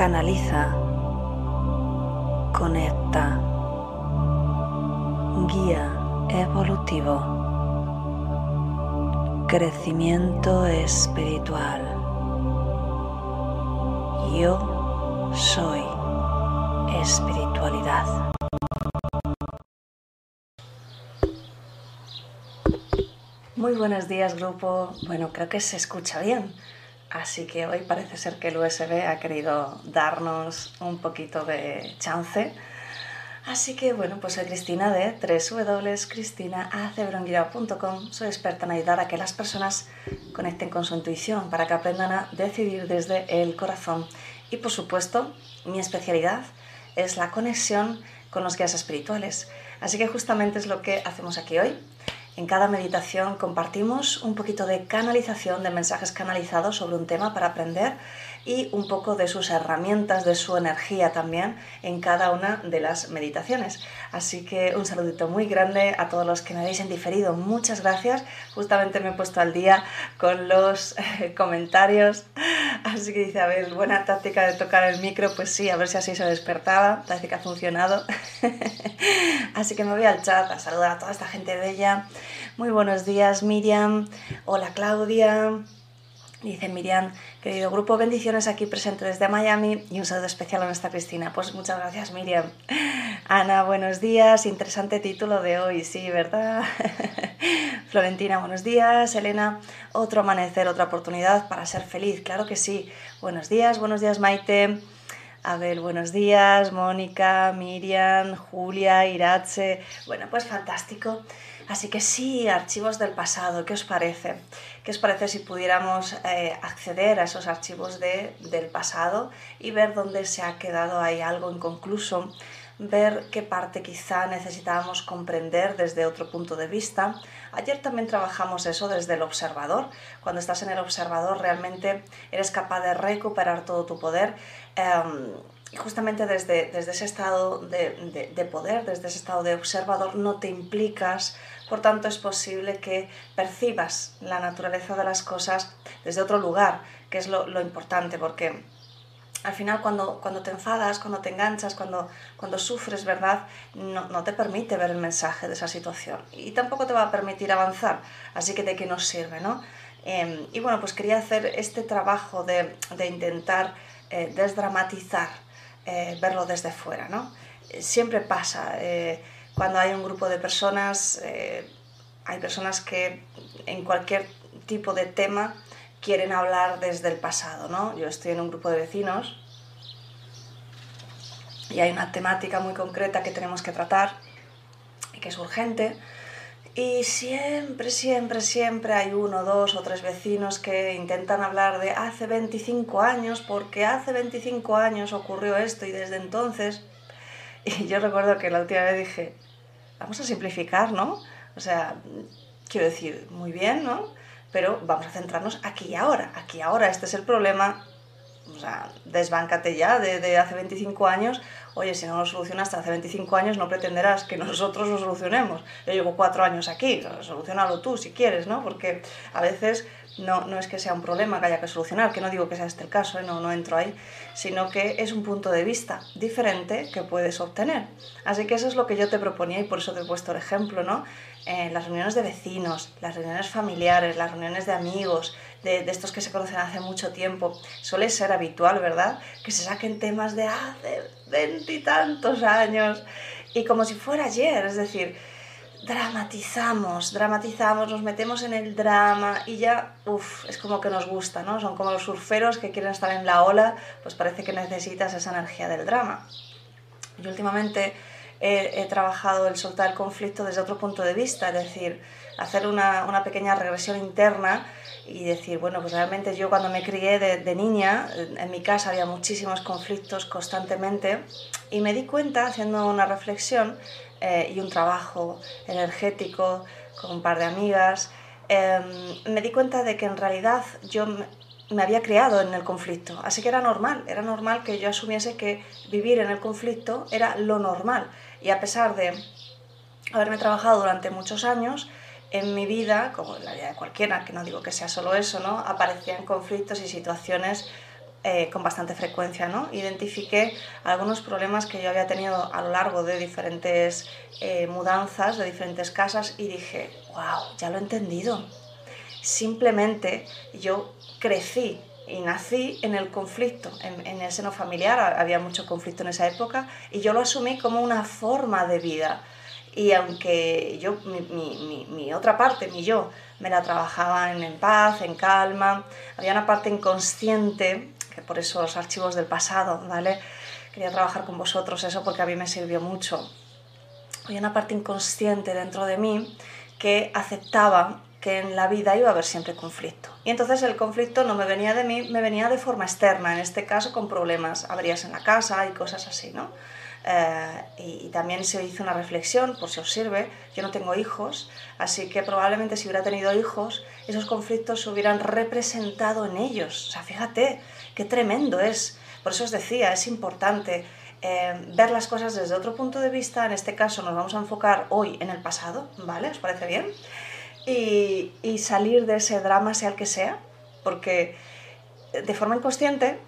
canaliza, conecta, guía evolutivo, crecimiento espiritual. Yo soy espiritualidad. Muy buenos días grupo. Bueno, creo que se escucha bien. Así que hoy parece ser que el USB ha querido darnos un poquito de chance. Así que bueno, pues soy Cristina de www.cristinacebronguirao.com. Soy experta en ayudar a que las personas conecten con su intuición para que aprendan a decidir desde el corazón. Y por supuesto, mi especialidad es la conexión con los guías espirituales. Así que justamente es lo que hacemos aquí hoy. En cada meditación compartimos un poquito de canalización, de mensajes canalizados sobre un tema para aprender y un poco de sus herramientas, de su energía también en cada una de las meditaciones. Así que un saludito muy grande a todos los que me habéis en diferido. Muchas gracias. Justamente me he puesto al día con los eh, comentarios. Así que dice, a ver, buena táctica de tocar el micro. Pues sí, a ver si así se despertaba. Parece que ha funcionado. Así que me voy al chat a saludar a toda esta gente bella. Muy buenos días, Miriam. Hola, Claudia. Dice Miriam, querido grupo, bendiciones aquí presente desde Miami y un saludo especial a nuestra Cristina. Pues muchas gracias, Miriam. Ana, buenos días. Interesante título de hoy, sí, ¿verdad? Florentina, buenos días. Elena, otro amanecer, otra oportunidad para ser feliz. Claro que sí. Buenos días, buenos días, Maite. Abel, buenos días. Mónica, Miriam, Julia, Iratze. Bueno, pues fantástico. Así que sí, archivos del pasado, ¿qué os parece? ¿Qué os parece si pudiéramos eh, acceder a esos archivos del pasado y ver dónde se ha quedado ahí algo inconcluso? ver qué parte quizá necesitábamos comprender desde otro punto de vista. Ayer también trabajamos eso desde el observador. Cuando estás en el observador realmente eres capaz de recuperar todo tu poder. Em, y justamente desde, desde ese estado de, de, poder, desde ese estado de observador, no te implicas, por tanto es posible que percibas la naturaleza de las cosas desde otro lugar, que es lo, lo importante, porque al final cuando, cuando te enfadas, cuando te enganchas, cuando, cuando sufres, ¿verdad? No, no, te permite ver el mensaje de esa situación y tampoco te va a permitir avanzar, así que de qué nos sirve, ¿no? Em, y bueno, pues quería hacer este trabajo de, de intentar eh, desdramatizar eh, verlo desde fuera. ¿no? Siempre pasa, eh, cuando hay un grupo de personas, eh, hay personas que en cualquier tipo de tema quieren hablar desde el pasado. ¿no? Yo estoy en un grupo de vecinos y hay una temática muy concreta que tenemos que tratar y que es urgente y siempre, siempre, siempre hay uno, dos o tres vecinos que intentan hablar de hace 25 años, porque hace 25 años ocurrió esto y desde entonces... Y yo recuerdo que la última vez dije, vamos a simplificar, ¿no? O sea, quiero decir, muy bien, ¿no? Pero vamos a centrarnos aquí y ahora. Aquí y ahora, este es el problema. O sea, desbáncate ya de, de hace 25 años oye, si no lo solucionaste hace 25 años, no pretenderás que nosotros lo solucionemos. Yo llevo cuatro años aquí, solucionalo tú si quieres, ¿no? Porque a veces no, no es que sea un problema que haya que solucionar, que no digo que sea este el caso, ¿eh? no, no entro ahí, sino que es un punto de vista diferente que puedes obtener. Así que eso es lo que yo te proponía y por eso te he puesto el ejemplo, ¿no? Eh, las reuniones de vecinos, las reuniones familiares, las reuniones de amigos, de, de, estos que se conocen hace mucho tiempo, suele ser habitual, ¿verdad? Que se saquen temas de hace veintitantos años y como si fuera ayer, es decir, dramatizamos, dramatizamos, nos metemos en el drama y ya, uff, es como que nos gusta, ¿no? Son como los surferos que quieren estar en la ola, pues parece que necesitas esa energía del drama. Yo últimamente he, trabajado el soltar el conflicto desde otro punto de vista, es decir, hacer una, una, pequeña regresión interna y decir, bueno, pues realmente yo cuando me crié de niña, en mi casa había muchísimos conflictos constantemente y me di cuenta, haciendo una reflexión, eh, y un trabajo energético con un par de amigas, eh, me di cuenta de que en realidad yo me había criado en el conflicto, así que era normal, era normal que yo asumiese que vivir en el conflicto era lo normal. Y a pesar de haberme trabajado durante muchos años, en mi vida, como en la vida de cualquiera, que no digo que sea solo eso, ¿no? aparecían conflictos y situaciones eh, con bastante frecuencia, ¿no? Identifiqué algunos problemas que yo había tenido a lo largo de diferentes eh, mudanzas, de diferentes casas y dije, wow, ya lo he entendido. Simplemente yo crecí y nací en el conflicto, en, el seno familiar, había mucho conflicto en esa época y yo lo asumí como una forma de vida. Y aunque yo, mi, mi otra parte, mi yo, me la trabajaba en, en paz, en calma, había una parte inconsciente que por eso los archivos del pasado, ¿vale? Quería trabajar con vosotros eso porque a mí me sirvió mucho. Había una parte inconsciente dentro de mí que aceptaba que en la vida iba a haber siempre conflicto. Y entonces el conflicto no me venía de mí, me venía de forma externa, en este caso con problemas, averías en la casa y cosas así, ¿no? Eh, y, también se hizo una reflexión, por si os sirve, yo no tengo hijos, así que probablemente si hubiera tenido hijos, esos conflictos se hubieran representado en ellos. O sea, fíjate, qué tremendo es. Por eso os decía, es importante eh, ver las cosas desde otro punto de vista. En este caso nos vamos a enfocar hoy en el pasado, ¿vale? ¿Os parece bien? Y, y salir de ese drama, sea el que sea, porque de forma inconsciente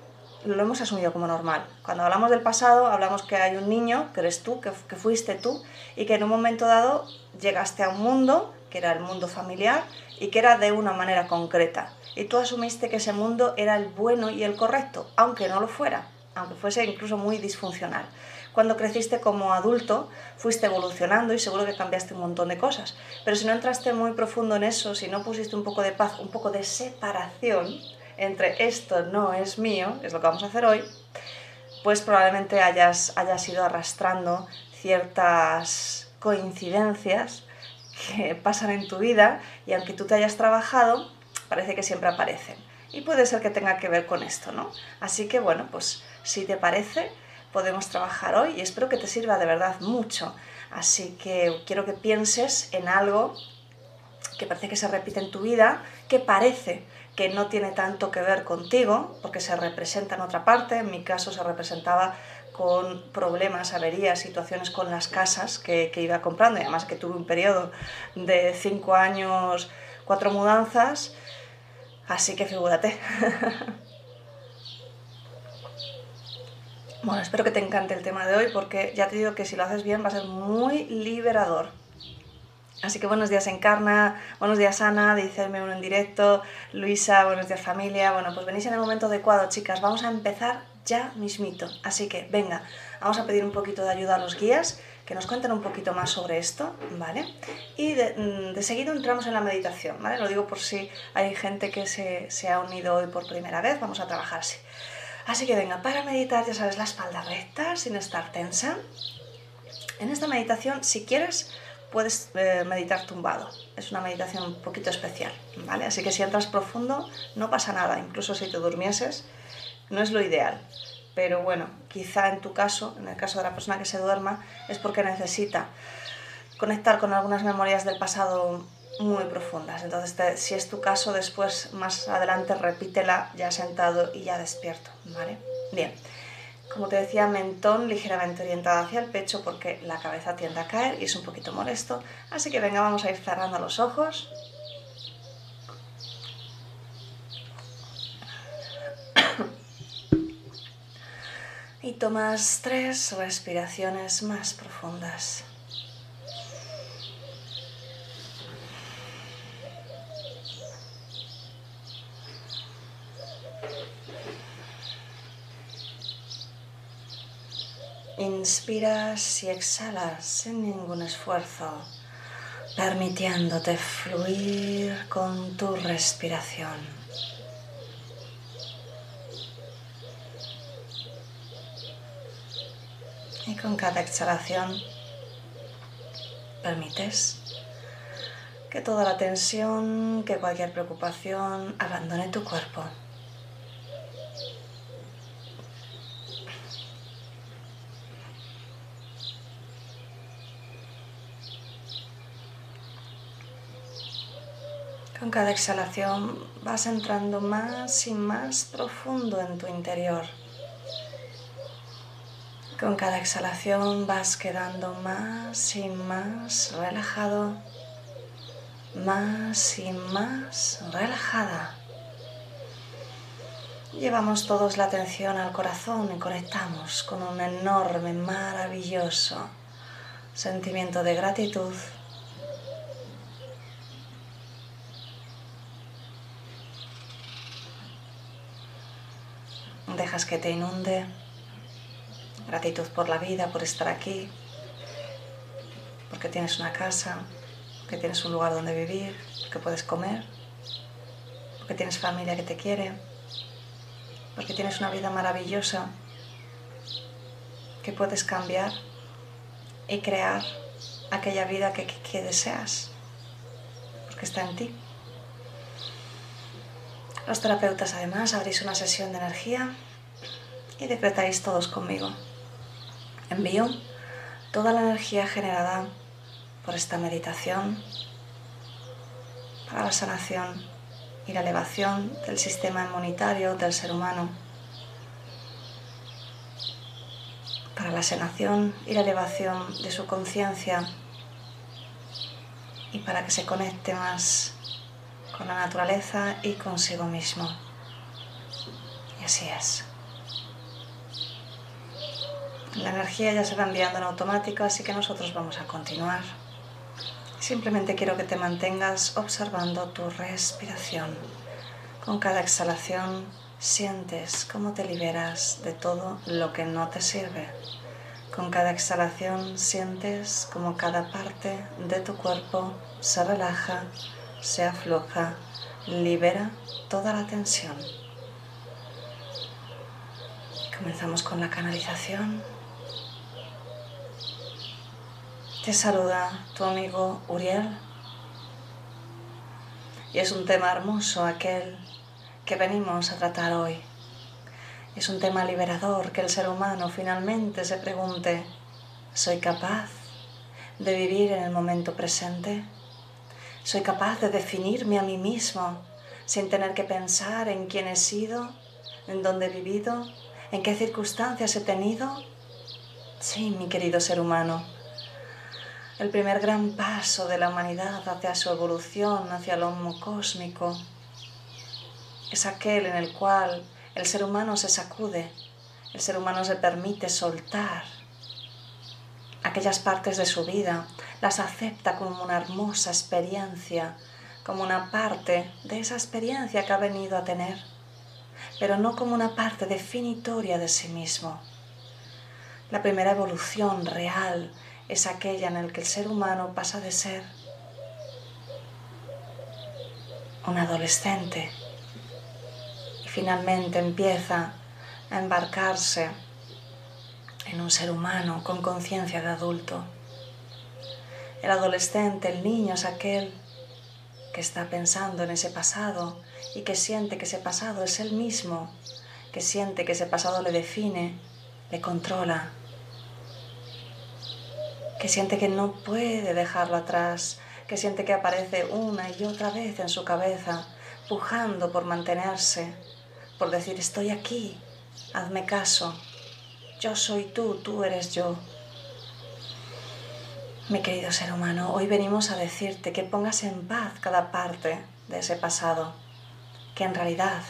lo hemos asumido como normal. Cuando hablamos del pasado, hablamos que hay un niño, que eres tú, que, que, fuiste tú, y que en un momento dado llegaste a un mundo, que era el mundo familiar, y que era de una manera concreta. Y tú asumiste que ese mundo era el bueno y el correcto, aunque no lo fuera, aunque fuese incluso muy disfuncional. Cuando creciste como adulto, fuiste evolucionando y seguro que cambiaste un montón de cosas. Pero si no entraste muy profundo en eso, si no pusiste un poco de paz, un poco de separación, entre esto no es mío, es lo que vamos a hacer hoy, pues probablemente hayas, hayas ido arrastrando ciertas coincidencias que pasan en tu vida y aunque tú te hayas trabajado, parece que siempre aparecen. Y puede ser que tenga que ver con esto, ¿no? Así que bueno, pues si te parece, podemos trabajar hoy y espero que te sirva de verdad mucho. Así que quiero que pienses en algo que parece que se repite en tu vida, que parece que no tiene tanto que ver contigo, porque se representa en otra parte, en mi caso se representaba con problemas, averías, situaciones con las casas que, iba comprando, y además que tuve un periodo de cinco años, cuatro mudanzas, así que figúrate. bueno, espero que te encante el tema de hoy porque ya te digo que si lo haces bien va a ser muy liberador. Así que buenos días Encarna, buenos días Ana, dice uno en directo, Luisa, buenos días familia. Bueno, pues venís en el momento adecuado, chicas. Vamos a empezar ya mismito. Así que venga, vamos a pedir un poquito de ayuda a los guías que nos cuenten un poquito más sobre esto, ¿vale? Y de, mm, seguido entramos en la meditación, ¿vale? Lo digo por si hay gente que se, se ha unido hoy por primera vez, vamos a trabajar así. Así que venga, para meditar, ya sabes, la espalda recta, sin estar tensa. En esta meditación, si quieres, puedes eh, meditar tumbado. Es una meditación un poquito especial, ¿vale? Así que si entras profundo no pasa nada, incluso si te durmieses, no es lo ideal. Pero bueno, quizá en tu caso, en el caso de la persona que se duerma, es porque necesita conectar con algunas memorias del pasado muy profundas. Entonces, si es tu caso, después, más adelante, repítela ya sentado y ya despierto, ¿vale? Bien. Como te decía, mentón ligeramente orientado hacia el pecho porque la cabeza tiende a caer y es un poquito molesto. Así que venga, vamos a ir cerrando los ojos. Y tomas tres respiraciones más profundas. Inspiras y exhalas sin ningún esfuerzo, permitiéndote fluir con tu respiración. Y con cada exhalación permites que toda la tensión, que cualquier preocupación abandone tu cuerpo. Con cada exhalación vas entrando más y más profundo en tu interior. Con cada exhalación vas quedando más y más relajado, más y más relajada. Llevamos todos la atención al corazón y conectamos con un enorme, maravilloso sentimiento de gratitud. Dejas que te inunde gratitud por la vida, por estar aquí, porque tienes una casa, porque tienes un lugar donde vivir, porque puedes comer, porque tienes familia que te quiere, porque tienes una vida maravillosa que puedes cambiar y crear aquella vida que, deseas, porque está en ti. Los terapeutas además abrís una sesión de energía y decretáis todos conmigo. Envío toda la energía generada por esta meditación para la sanación y la elevación del sistema inmunitario del ser humano, para la sanación y la elevación de su conciencia y para que se conecte más con la naturaleza y consigo mismo. Y así es. La energía ya se va enviando en automático, así que nosotros vamos a continuar. Simplemente quiero que te mantengas observando tu respiración. Con cada exhalación sientes cómo te liberas de todo lo que no te sirve. Con cada exhalación sientes cómo cada parte de tu cuerpo se relaja, se afloja, libera toda la tensión. Comenzamos con la canalización. Te saluda tu amigo Uriel. Y es un tema hermoso aquel que venimos a tratar hoy. Es un tema liberador que el ser humano finalmente se pregunte, ¿soy capaz de vivir en el momento presente? ¿Soy capaz de definirme a mí mismo sin tener que pensar en quién he sido, en dónde he vivido, en qué circunstancias he tenido? Sí, mi querido ser humano el primer gran paso de la humanidad hacia su evolución, hacia el homo cósmico, es aquel en el cual el ser humano se sacude, el ser humano se permite soltar aquellas partes de su vida, las acepta como una hermosa experiencia, como una parte de esa experiencia que ha venido a tener, pero no como una parte definitoria de sí mismo. La primera evolución real es aquella en la que el ser humano pasa de ser un adolescente y finalmente empieza a embarcarse en un ser humano con conciencia de adulto. El adolescente, el niño es aquel que está pensando en ese pasado y que siente que ese pasado es él mismo, que siente que ese pasado le define, le controla, que siente que no puede dejarlo atrás, que siente que aparece una y otra vez en su cabeza, pujando por mantenerse, por decir estoy aquí, hazme caso, yo soy tú, tú eres yo. Mi querido ser humano, hoy venimos a decirte que pongas en paz cada parte de ese pasado, que en realidad,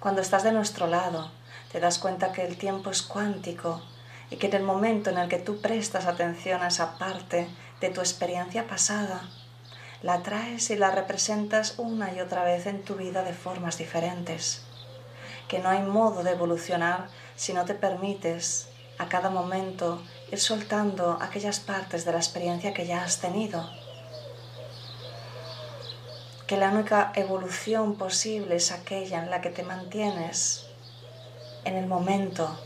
cuando estás de nuestro lado, te das cuenta que el tiempo es cuántico y que en el momento en el que tú prestas atención a esa parte de tu experiencia pasada, la traes y la representas una y otra vez en tu vida de formas diferentes. Que no hay modo de evolucionar si no te permites a cada momento ir soltando aquellas partes de la experiencia que ya has tenido. Que la única evolución posible es aquella en la que te mantienes en el momento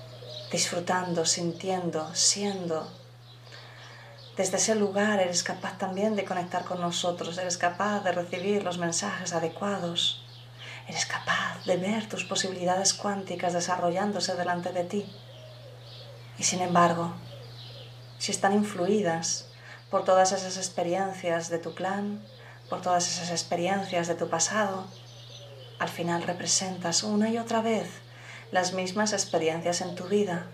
disfrutando, sintiendo, siendo. Desde ese lugar eres capaz también de conectar con nosotros, eres capaz de recibir los mensajes adecuados, eres capaz de ver tus posibilidades cuánticas desarrollándose delante de ti. Y sin embargo, si están influidas por todas esas experiencias de tu clan, por todas esas experiencias de tu pasado, al final representas una y otra vez las mismas experiencias en tu vida.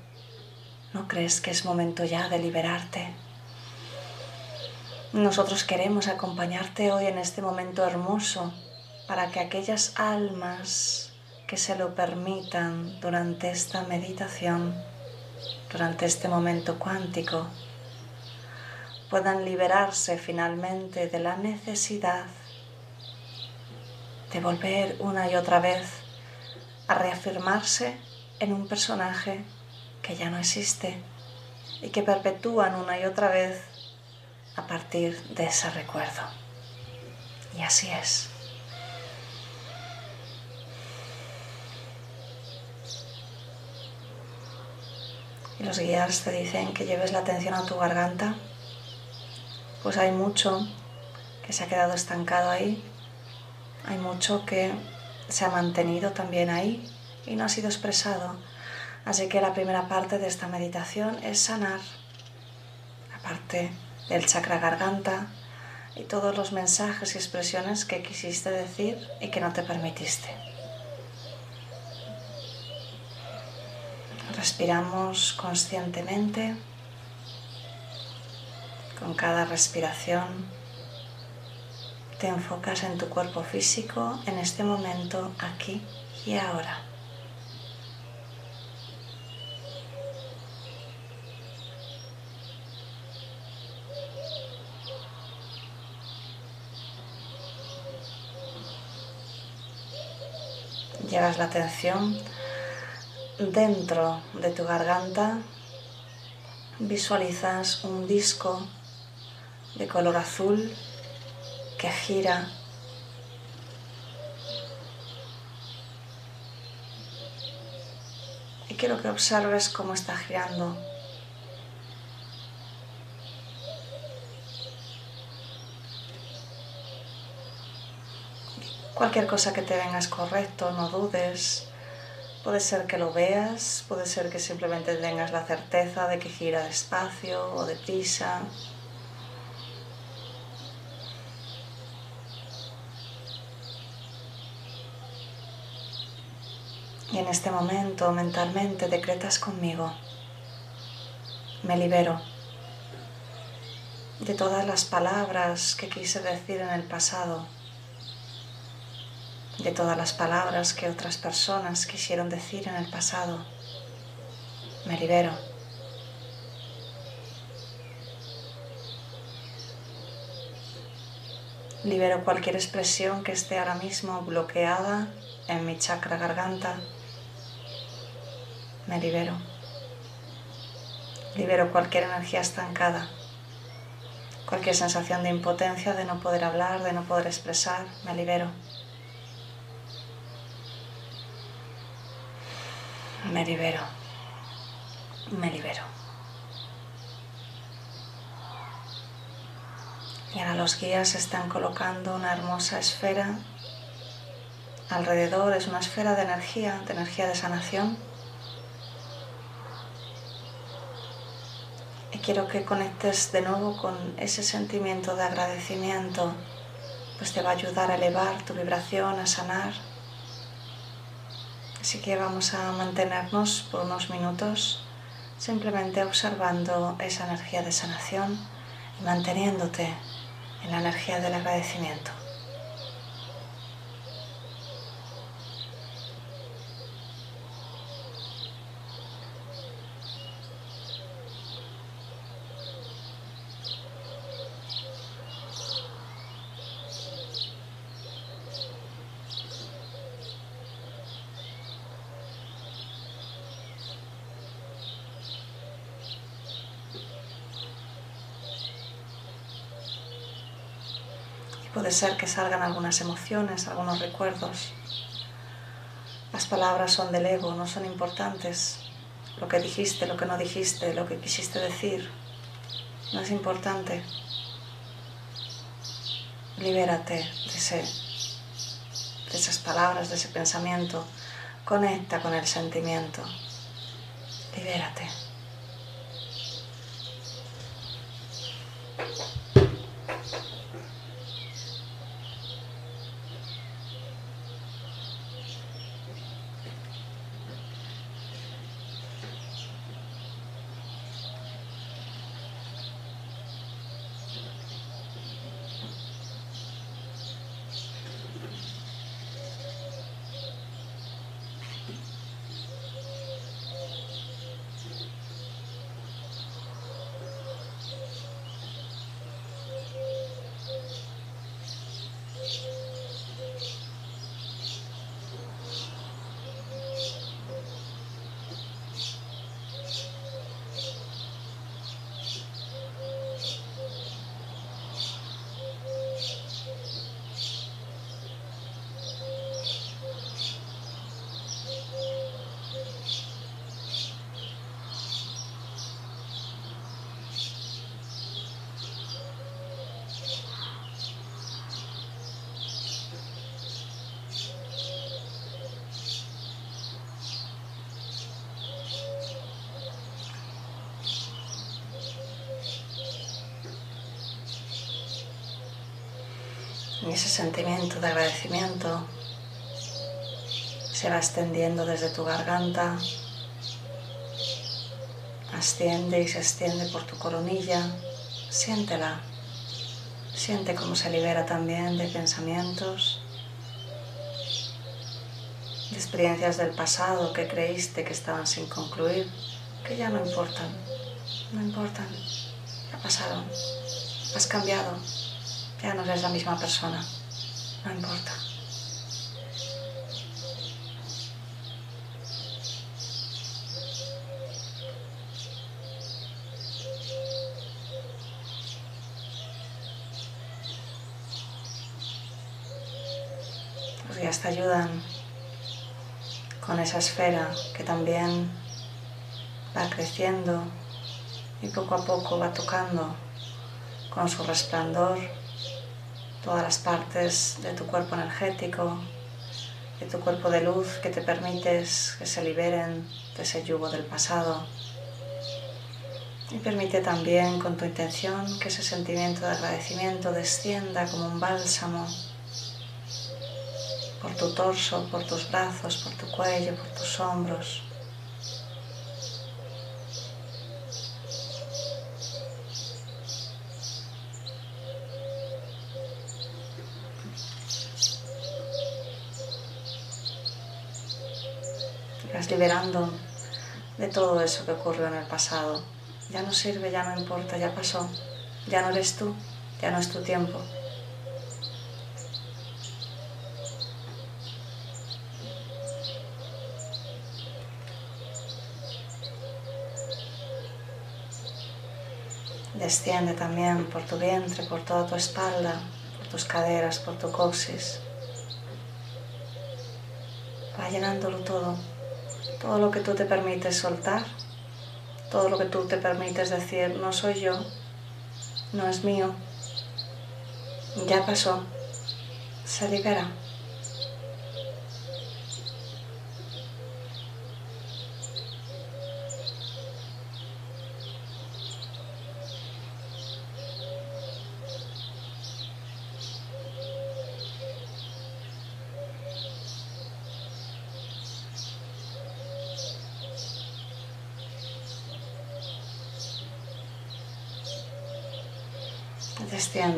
¿No crees que es momento ya de liberarte? Nosotros queremos acompañarte hoy en este momento hermoso para que aquellas almas que se lo permitan durante esta meditación, durante este momento cuántico, puedan liberarse finalmente de la necesidad de volver una y otra vez a reafirmarse en un personaje que ya no existe y que perpetúan una y otra vez a partir de ese recuerdo. Y así es. y los guías te dicen que lleves la atención a tu garganta, pues hay mucho que se ha quedado estancado ahí, hay mucho que se ha mantenido también ahí y no ha sido expresado. Así que la primera parte de esta meditación es sanar la parte del chakra garganta y todos los mensajes y expresiones que quisiste decir y que no te permitiste. Respiramos conscientemente con cada respiración. Te enfocas en tu cuerpo físico en este momento, aquí y ahora. Llevas la atención dentro de tu garganta visualizas un disco de color azul que gira y quiero que observes cómo está girando. Cualquier cosa que te venga es correcto, no dudes. Puede ser que lo veas, puede ser que simplemente tengas la certeza de que gira despacio o deprisa. Y en este momento mentalmente decretas conmigo, me libero de todas las palabras que quise decir en el pasado de todas las palabras que otras personas quisieron decir en el pasado. Me libero. Libero cualquier expresión que esté ahora mismo bloqueada en mi chakra garganta. Me libero. Libero cualquier energía estancada, cualquier sensación de impotencia, de no poder hablar, de no poder expresar. Me libero. me libero, me libero. Y ahora los guías están colocando una hermosa esfera alrededor, es una esfera de energía, de energía de sanación. Quiero que conectes de nuevo con ese sentimiento de agradecimiento, pues te va a ayudar a elevar tu vibración, a sanar Así que vamos a mantenernos por unos minutos simplemente observando esa energía de sanación y manteniéndote en la energía del agradecimiento. Puede ser que salgan algunas emociones, algunos recuerdos. Las palabras son del ego, no son importantes. Lo que dijiste, lo que no dijiste, lo que quisiste decir, no es importante. Libérate de, de esas palabras, de ese pensamiento. Conecta con el sentimiento. Libérate. Y ese sentimiento de agradecimiento se va extendiendo desde tu garganta, asciende y se extiende por tu coronilla. Siéntela. Siente cómo se libera también de pensamientos, de experiencias del pasado que creíste que estaban sin concluir, que ya no importan, no importan, ya pasaron, has cambiado, ya no eres la misma persona, no importa. Los guías te ayudan con esa esfera que también va creciendo y poco a poco va tocando con su resplandor todas las partes de tu cuerpo energético, de tu cuerpo de luz que te permites que se liberen de ese yugo del pasado. Y permite también con tu intención que ese sentimiento de agradecimiento descienda como un bálsamo por tu torso, por tus brazos, por tu cuello, por tus hombros. vas liberando de todo eso que ocurrió en el pasado. Ya no sirve, ya no importa, ya pasó. Ya no eres tú, ya no es tu tiempo. Desciende también por tu vientre, por toda tu espalda, por tus caderas, por tu coxis. Va llenándolo todo todo lo que tú te permites soltar, todo lo que tú te permites decir, no soy yo, no es mío, ya pasó, se libera.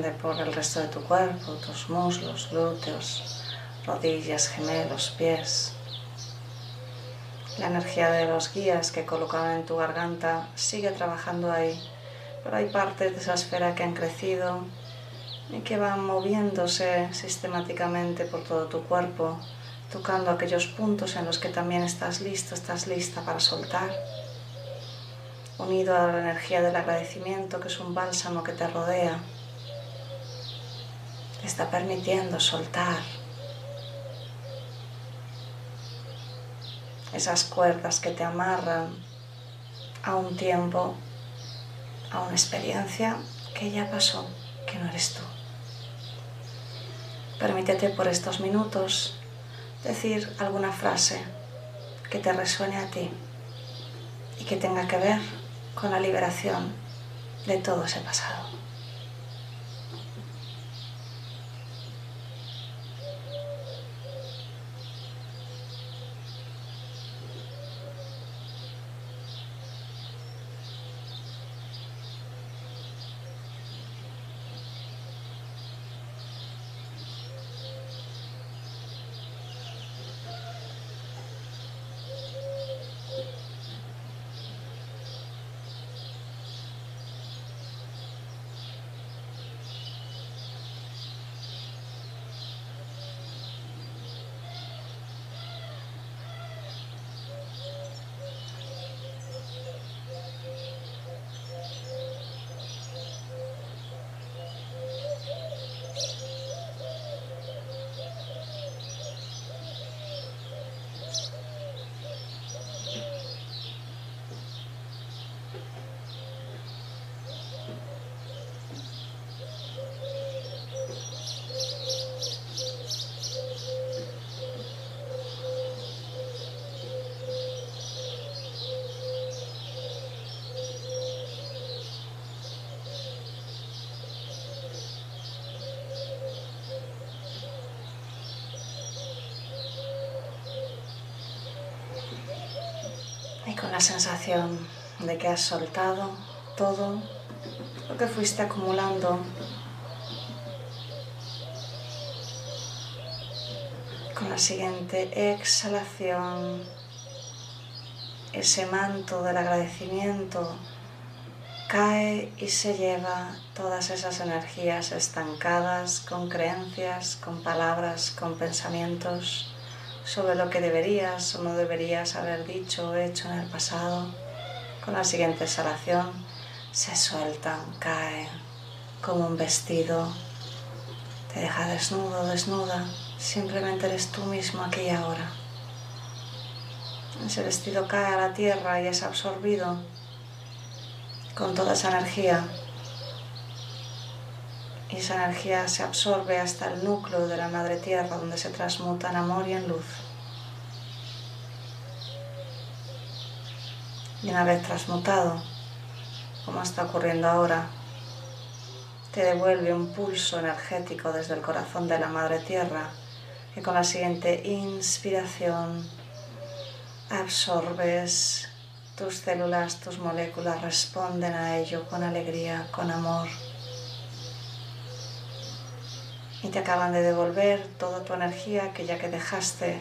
Desciende por el resto de tu cuerpo, tus muslos, glúteos, rodillas, gemelos, pies. La energía de los guías que colocan en tu garganta sigue trabajando ahí, pero hay partes de esa esfera que han crecido y que van moviéndose sistemáticamente por todo tu cuerpo, tocando aquellos puntos en los que también estás listo, estás lista para soltar, unido a la energía del agradecimiento que es un bálsamo que te rodea está permitiendo soltar esas cuerdas que te amarran a un tiempo, a una experiencia que ya pasó, que no eres tú. Permítete por estos minutos decir alguna frase que te resuene a ti y que tenga que ver con la liberación de todo ese pasado. Sensación de que has soltado todo lo que fuiste acumulando. Con la siguiente exhalación ese manto del agradecimiento cae y se lleva todas esas energías estancadas con creencias, con palabras, con pensamientos sobre lo que deberías o no deberías haber dicho o hecho en el pasado. Con la siguiente exhalación se sueltan, caen como un vestido, te deja desnudo, desnuda, simplemente eres tú mismo aquí y ahora. Ese vestido cae a la tierra y es absorbido con toda esa energía. Y esa energía se absorbe hasta el núcleo de la madre tierra donde se transmuta en amor y en luz. Y una vez transmutado, como está ocurriendo ahora, te devuelve un pulso energético desde el corazón de la madre tierra que con la siguiente inspiración absorbes tus células, tus moléculas responden a ello con alegría, con amor. Y te acaban de devolver toda tu energía que ya que dejaste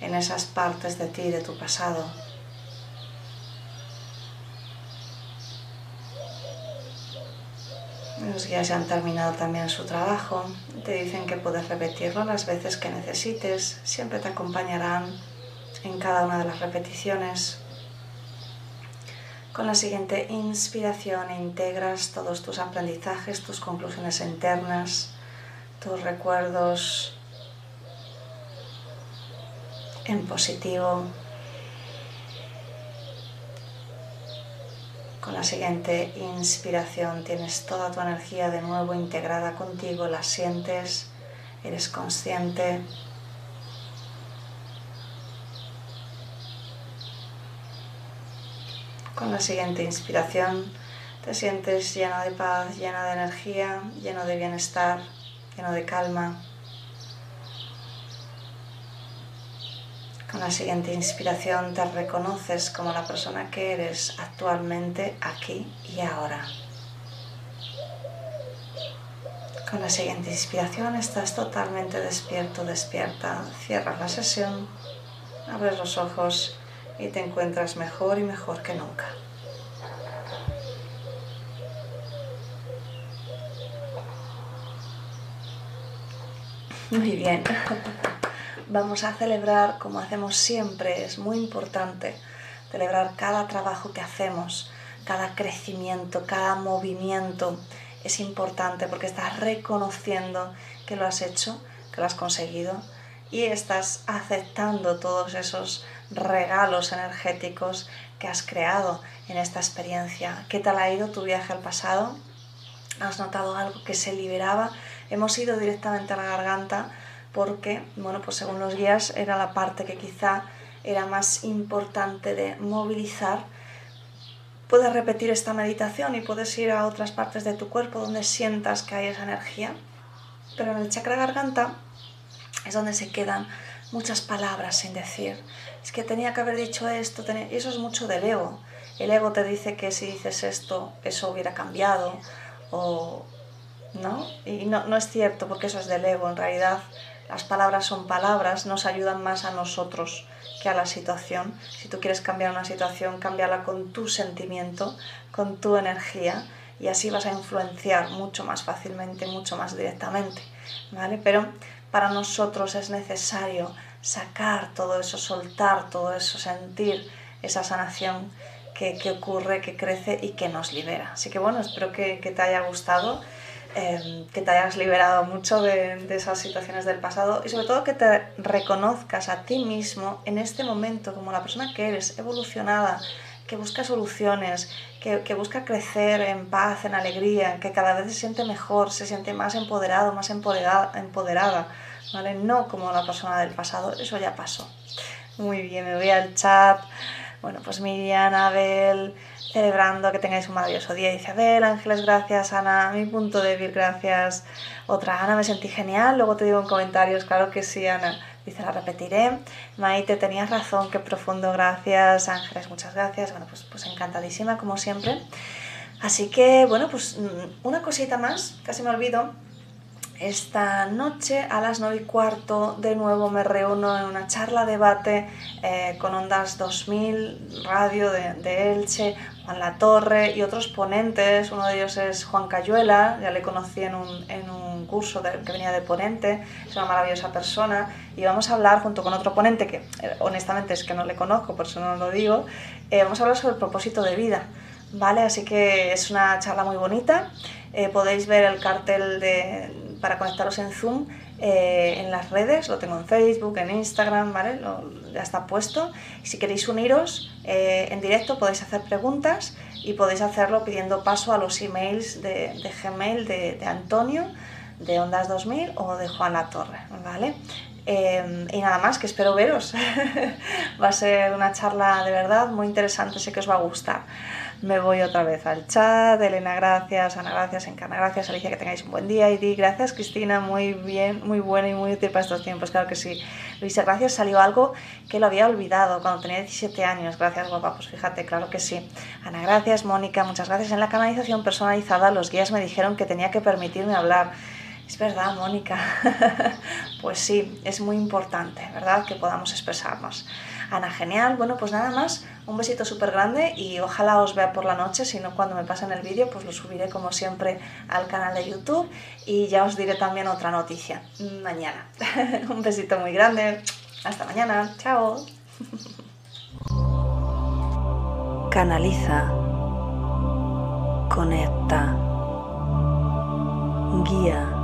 en esas partes de ti, de tu pasado. Los guías ya han terminado también su trabajo. Te dicen que puedes repetirlo las veces que necesites. Siempre te acompañarán en cada una de las repeticiones. Con la siguiente inspiración integras todos tus aprendizajes, tus conclusiones internas, tus recuerdos en positivo. Con la siguiente inspiración tienes toda tu energía de nuevo integrada contigo, la sientes, eres consciente. Con la siguiente inspiración te sientes lleno de paz, lleno de energía, lleno de bienestar, lleno de calma. Con la siguiente inspiración te reconoces como la persona que eres actualmente aquí y ahora. Con la siguiente inspiración estás totalmente despierto, despierta. Cierras la sesión, abres los ojos y te encuentras mejor y mejor que nunca. Muy bien. Vamos a celebrar como hacemos siempre, es muy importante celebrar cada trabajo que hacemos, cada crecimiento, cada movimiento. Es importante porque estás reconociendo que lo has hecho, que lo has conseguido y estás aceptando todos esos regalos energéticos que has creado en esta experiencia. ¿Qué tal ha ido tu viaje al pasado? ¿Has notado algo que se liberaba? Hemos ido directamente a la garganta porque, bueno, pues según los guías era la parte que quizá era más importante de movilizar. Puedes repetir esta meditación y puedes ir a otras partes de tu cuerpo donde sientas que hay esa energía, pero en el chakra garganta es donde se quedan muchas palabras sin decir. Es que tenía que haber dicho esto, eso es mucho del ego. El ego te dice que si dices esto, eso hubiera cambiado, o no, y no, no es cierto porque eso es del ego. En realidad, las palabras son palabras, nos ayudan más a nosotros que a la situación. Si tú quieres cambiar una situación, cámbiala con tu sentimiento, con tu energía, y así vas a influenciar mucho más fácilmente, mucho más directamente. ¿vale? Pero para nosotros es necesario sacar todo eso, soltar todo eso, sentir esa sanación que, ocurre, que crece y que nos libera. Así que bueno, espero que, te haya gustado, em, que te hayas liberado mucho de, esas situaciones del pasado y sobre todo que te reconozcas a ti mismo en este momento como la persona que eres, evolucionada, que busca soluciones, que, que, busca crecer en paz, en alegría, que cada vez se siente mejor, se siente más empoderado, más empoderada, empoderada ¿vale? No como la persona del pasado, eso ya pasó. Muy bien, me voy al chat. Bueno, pues Miriam, Abel, celebrando que tengáis un maravilloso día. Dice Abel, Ángeles, gracias, Ana, mi punto débil, gracias. Otra, Ana, me sentí genial. Luego te digo en comentarios, claro que sí, Ana. dice la repetiré. Maite, tenías razón, qué profundo, gracias. Ángeles, muchas gracias. Bueno, pues, pues encantadísima como siempre. Así que, bueno, pues mm, una cosita más, casi me olvido. Esta noche a las 9 y cuarto de nuevo me reúno en una charla debate eh, con Ondas 2000, Radio de, Elche, Juan La Torre y otros ponentes. Uno de ellos es Juan Cayuela, ya le conocí en un, en un curso que venía de ponente, es una maravillosa persona. Y vamos a hablar junto con otro ponente que eh, honestamente es que no le conozco, por eso no lo digo. Eh, vamos a hablar sobre el propósito de vida. ¿Vale? Así que es una charla muy bonita. podéis ver el cartel de, para conectaros en Zoom eh, en las redes, lo tengo en Facebook, en Instagram, ¿vale? ya está puesto. Si queréis uniros eh, en directo podéis hacer preguntas y podéis hacerlo pidiendo paso a los emails de, Gmail de, Antonio, de Ondas 2000 o de Juan La Torre, ¿vale? Eh, y nada más, que espero veros. va a ser una charla de verdad muy interesante, sé que os va a gustar me voy otra vez al chat. Elena, gracias. Ana, gracias. Encarna, gracias. Alicia, que tengáis un buen día. Y gracias. Cristina, muy bien, muy buena y muy útil para estos tiempos. Claro que sí. Luisa, gracias. Salió algo que lo había olvidado cuando tenía 17 años. Gracias, guapa. Pues fíjate, claro que sí. Ana, gracias. Mónica, muchas gracias. En la canalización personalizada, los guías me dijeron que tenía que permitirme hablar. Es verdad, Mónica. pues sí, es muy importante, ¿verdad? Que podamos expresarnos. Ana, genial. Bueno, pues nada más, un besito súper grande y ojalá os vea por la noche, si no cuando me pasen el vídeo, pues lo subiré como siempre al canal de YouTube y ya os diré también otra noticia mañana. un besito muy grande. Hasta mañana. Chao. Canaliza. Conecta. Guía